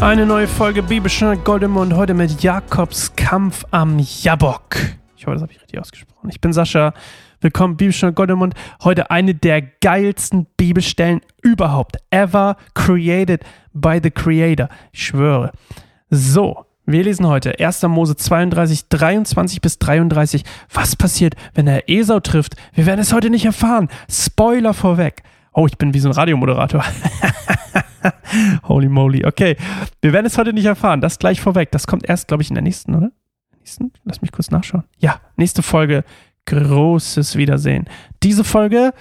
Eine neue Folge Bibelstunde Goldemund heute mit Jakobs Kampf am Jabok. Ich hoffe, das habe ich richtig ausgesprochen. Ich bin Sascha. Willkommen Bibelstunde Goldemund. Heute eine der geilsten Bibelstellen überhaupt. Ever created by the Creator. Ich schwöre. So, wir lesen heute 1. Mose 32, 23 bis 33. Was passiert, wenn er Esau trifft? Wir werden es heute nicht erfahren. Spoiler vorweg. Oh, ich bin wie so ein Radiomoderator. Holy moly. Okay, wir werden es heute nicht erfahren. Das gleich vorweg. Das kommt erst, glaube ich, in der nächsten, oder? Nächsten? Lass mich kurz nachschauen. Ja, nächste Folge. Großes Wiedersehen. Diese Folge,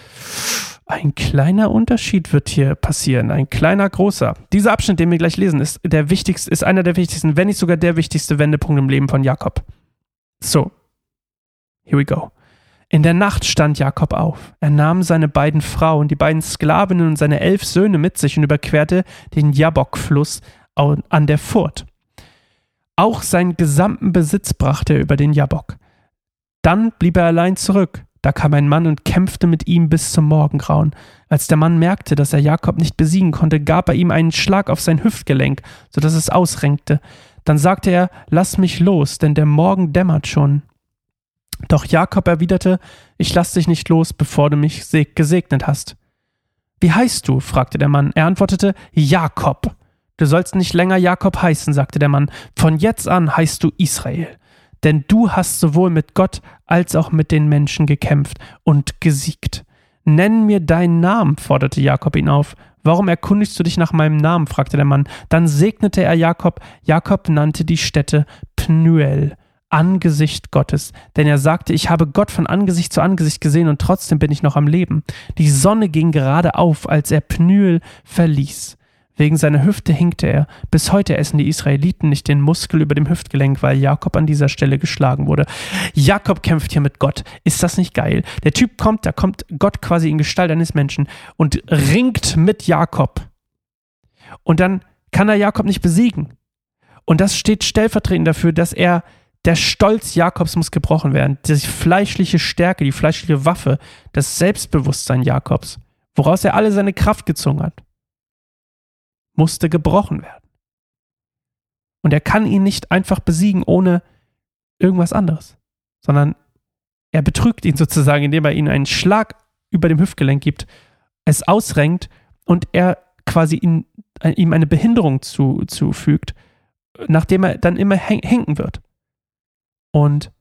ein kleiner Unterschied wird hier passieren. Ein kleiner, großer. Dieser Abschnitt, den wir gleich lesen, ist der wichtigste, ist einer der wichtigsten, wenn nicht sogar der wichtigste Wendepunkt im Leben von Jakob. So. Here we go. In der Nacht stand Jakob auf. Er nahm seine beiden Frauen, die beiden Sklavinnen und seine elf Söhne mit sich und überquerte den Jabok-Fluss an der Furt. Auch seinen gesamten Besitz brachte er über den Jabok. Dann blieb er allein zurück. Da kam ein Mann und kämpfte mit ihm bis zum Morgengrauen. Als der Mann merkte, dass er Jakob nicht besiegen konnte, gab er ihm einen Schlag auf sein Hüftgelenk, so dass es ausrenkte. Dann sagte er, Lass mich los, denn der Morgen dämmert schon. Doch Jakob erwiderte, ich lass dich nicht los, bevor du mich gesegnet hast. Wie heißt du? fragte der Mann. Er antwortete, Jakob. Du sollst nicht länger Jakob heißen, sagte der Mann. Von jetzt an heißt du Israel. Denn du hast sowohl mit Gott als auch mit den Menschen gekämpft und gesiegt. Nenn mir deinen Namen, forderte Jakob ihn auf. Warum erkundigst du dich nach meinem Namen? fragte der Mann. Dann segnete er Jakob. Jakob nannte die Stätte Pnuel Angesicht Gottes. Denn er sagte, ich habe Gott von Angesicht zu Angesicht gesehen und trotzdem bin ich noch am Leben. Die Sonne ging gerade auf, als er Pnüel verließ. Wegen seiner Hüfte hinkte er. Bis heute essen die Israeliten nicht den Muskel über dem Hüftgelenk, weil Jakob an dieser Stelle geschlagen wurde. Jakob kämpft hier mit Gott. Ist das nicht geil? Der Typ kommt, da kommt Gott quasi in Gestalt eines Menschen und ringt mit Jakob. Und dann kann er Jakob nicht besiegen. Und das steht stellvertretend dafür, dass er der Stolz Jakobs muss gebrochen werden. Die fleischliche Stärke, die fleischliche Waffe, das Selbstbewusstsein Jakobs, woraus er alle seine Kraft gezogen hat, musste gebrochen werden. Und er kann ihn nicht einfach besiegen ohne irgendwas anderes, sondern er betrügt ihn sozusagen, indem er ihm einen Schlag über dem Hüftgelenk gibt, es ausrenkt und er quasi ihm eine Behinderung zu, zufügt, nachdem er dann immer hinken wird. Und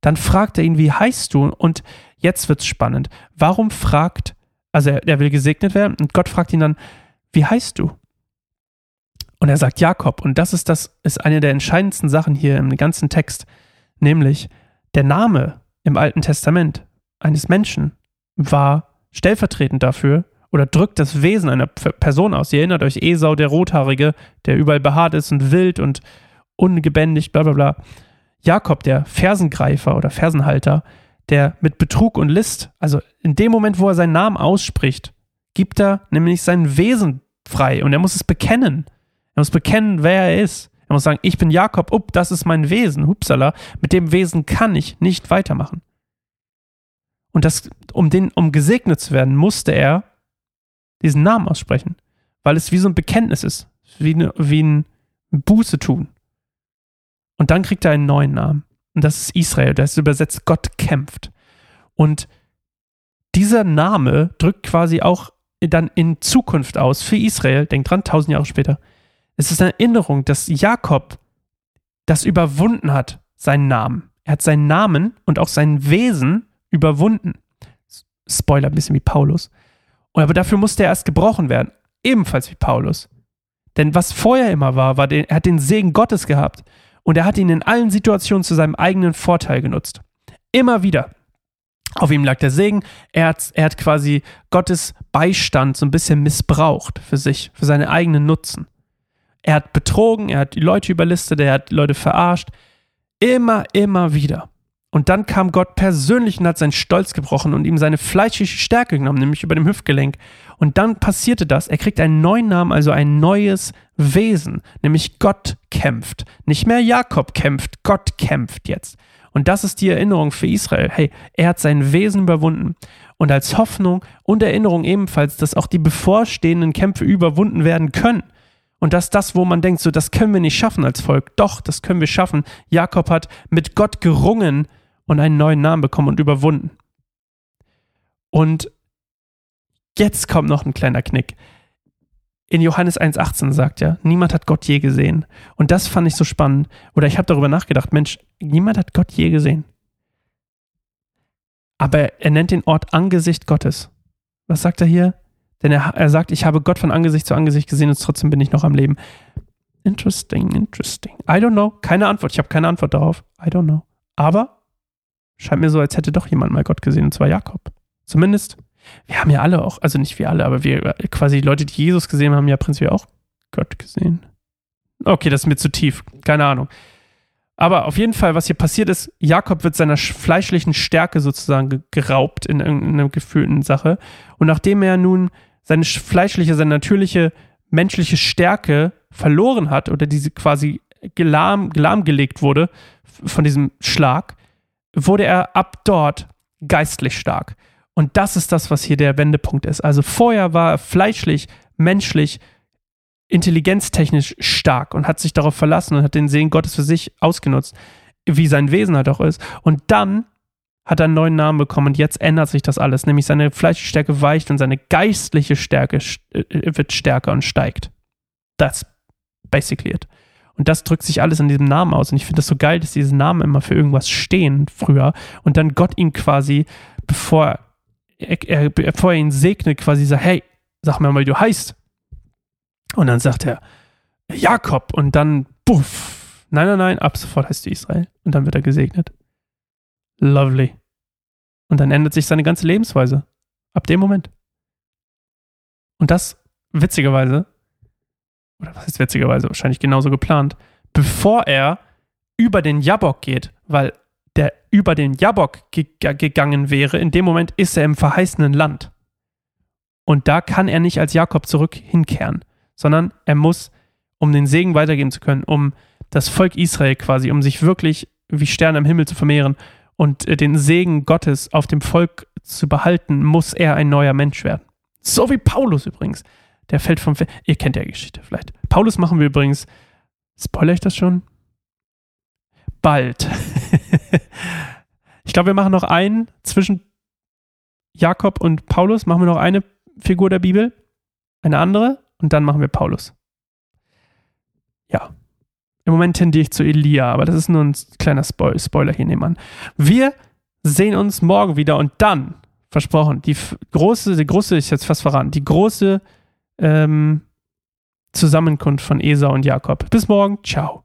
dann fragt er ihn, wie heißt du? Und jetzt wird's spannend. Warum fragt, also er, er will gesegnet werden und Gott fragt ihn dann, wie heißt du? Und er sagt Jakob. Und das ist das, ist eine der entscheidendsten Sachen hier im ganzen Text. Nämlich, der Name im Alten Testament eines Menschen war stellvertretend dafür oder drückt das Wesen einer Person aus. Ihr erinnert euch, Esau, der Rothaarige, der überall behaart ist und wild und ungebändigt, bla bla bla. Jakob, der Fersengreifer oder Fersenhalter, der mit Betrug und List, also in dem Moment, wo er seinen Namen ausspricht, gibt er nämlich sein Wesen frei und er muss es bekennen. Er muss bekennen, wer er ist. Er muss sagen, ich bin Jakob, up, das ist mein Wesen, hupsala, mit dem Wesen kann ich nicht weitermachen. Und das, um den, um gesegnet zu werden, musste er diesen Namen aussprechen, weil es wie so ein Bekenntnis ist, wie, eine, wie ein Buße tun. Und dann kriegt er einen neuen Namen. Und das ist Israel. Das ist übersetzt Gott kämpft. Und dieser Name drückt quasi auch dann in Zukunft aus für Israel. Denkt dran, tausend Jahre später. Es ist eine Erinnerung, dass Jakob das überwunden hat, seinen Namen. Er hat seinen Namen und auch sein Wesen überwunden. Spoiler, ein bisschen wie Paulus. Aber dafür musste er erst gebrochen werden. Ebenfalls wie Paulus. Denn was vorher immer war, war, den, er hat den Segen Gottes gehabt und er hat ihn in allen Situationen zu seinem eigenen Vorteil genutzt. Immer wieder. Auf ihm lag der Segen. Er hat, er hat quasi Gottes Beistand so ein bisschen missbraucht für sich, für seine eigenen Nutzen. Er hat betrogen, er hat die Leute überlistet, er hat Leute verarscht. Immer, immer wieder. Und dann kam Gott persönlich und hat seinen Stolz gebrochen und ihm seine fleischliche Stärke genommen, nämlich über dem Hüftgelenk. Und dann passierte das. Er kriegt einen neuen Namen, also ein neues Wesen, nämlich Gott kämpft. Nicht mehr Jakob kämpft, Gott kämpft jetzt. Und das ist die Erinnerung für Israel. Hey, er hat sein Wesen überwunden. Und als Hoffnung und Erinnerung ebenfalls, dass auch die bevorstehenden Kämpfe überwunden werden können. Und das ist das, wo man denkt, so, das können wir nicht schaffen als Volk. Doch, das können wir schaffen. Jakob hat mit Gott gerungen und einen neuen Namen bekommen und überwunden. Und jetzt kommt noch ein kleiner Knick. In Johannes 1,18 sagt er, niemand hat Gott je gesehen. Und das fand ich so spannend. Oder ich habe darüber nachgedacht, Mensch, niemand hat Gott je gesehen. Aber er nennt den Ort Angesicht Gottes. Was sagt er hier? Denn er, er sagt, ich habe Gott von Angesicht zu Angesicht gesehen und trotzdem bin ich noch am Leben. Interesting, interesting. I don't know. Keine Antwort. Ich habe keine Antwort darauf. I don't know. Aber scheint mir so, als hätte doch jemand mal Gott gesehen, und zwar Jakob. Zumindest, wir haben ja alle auch, also nicht wir alle, aber wir quasi Leute, die Jesus gesehen haben, ja prinzipiell auch Gott gesehen. Okay, das ist mir zu tief. Keine Ahnung. Aber auf jeden Fall, was hier passiert ist, Jakob wird seiner fleischlichen Stärke sozusagen geraubt in irgendeiner gefühlten Sache. Und nachdem er nun seine fleischliche, seine natürliche menschliche Stärke verloren hat oder diese quasi gelahm, lahmgelegt wurde von diesem Schlag, wurde er ab dort geistlich stark. Und das ist das, was hier der Wendepunkt ist. Also vorher war er fleischlich, menschlich, intelligenztechnisch stark und hat sich darauf verlassen und hat den Segen Gottes für sich ausgenutzt, wie sein Wesen halt auch ist. Und dann hat er einen neuen Namen bekommen und jetzt ändert sich das alles, nämlich seine Fleischstärke weicht und seine geistliche Stärke äh, wird stärker und steigt. That's basically it. Und das drückt sich alles in diesem Namen aus. Und ich finde das so geil, dass diese Namen immer für irgendwas stehen früher und dann Gott ihn quasi, bevor er, er, bevor er ihn segnet, quasi sagt, hey, sag mir mal, wie du heißt. Und dann sagt er, Jakob. Und dann, buff. Nein, nein, nein, ab sofort heißt du Israel. Und dann wird er gesegnet. Lovely. Und dann ändert sich seine ganze Lebensweise. Ab dem Moment. Und das, witzigerweise, oder was ist witzigerweise, wahrscheinlich genauso geplant, bevor er über den Jabok geht, weil der über den Jabok ge gegangen wäre, in dem Moment ist er im verheißenen Land. Und da kann er nicht als Jakob zurück hinkehren, sondern er muss, um den Segen weitergeben zu können, um das Volk Israel quasi, um sich wirklich wie Sterne im Himmel zu vermehren, und äh, den Segen Gottes auf dem Volk zu behalten, muss er ein neuer Mensch werden. So wie Paulus übrigens. Der fällt vom. Fe Ihr kennt ja Geschichte vielleicht. Paulus machen wir übrigens. Spoiler ich das schon? Bald. ich glaube, wir machen noch einen zwischen Jakob und Paulus. Machen wir noch eine Figur der Bibel, eine andere und dann machen wir Paulus. Ja. Im Moment tendiere ich zu Elia, aber das ist nur ein kleiner Spoil Spoiler hier nebenan. Wir sehen uns morgen wieder und dann, versprochen, die große, die große, ich jetzt fast verraten, die große ähm, Zusammenkunft von Esau und Jakob. Bis morgen, ciao.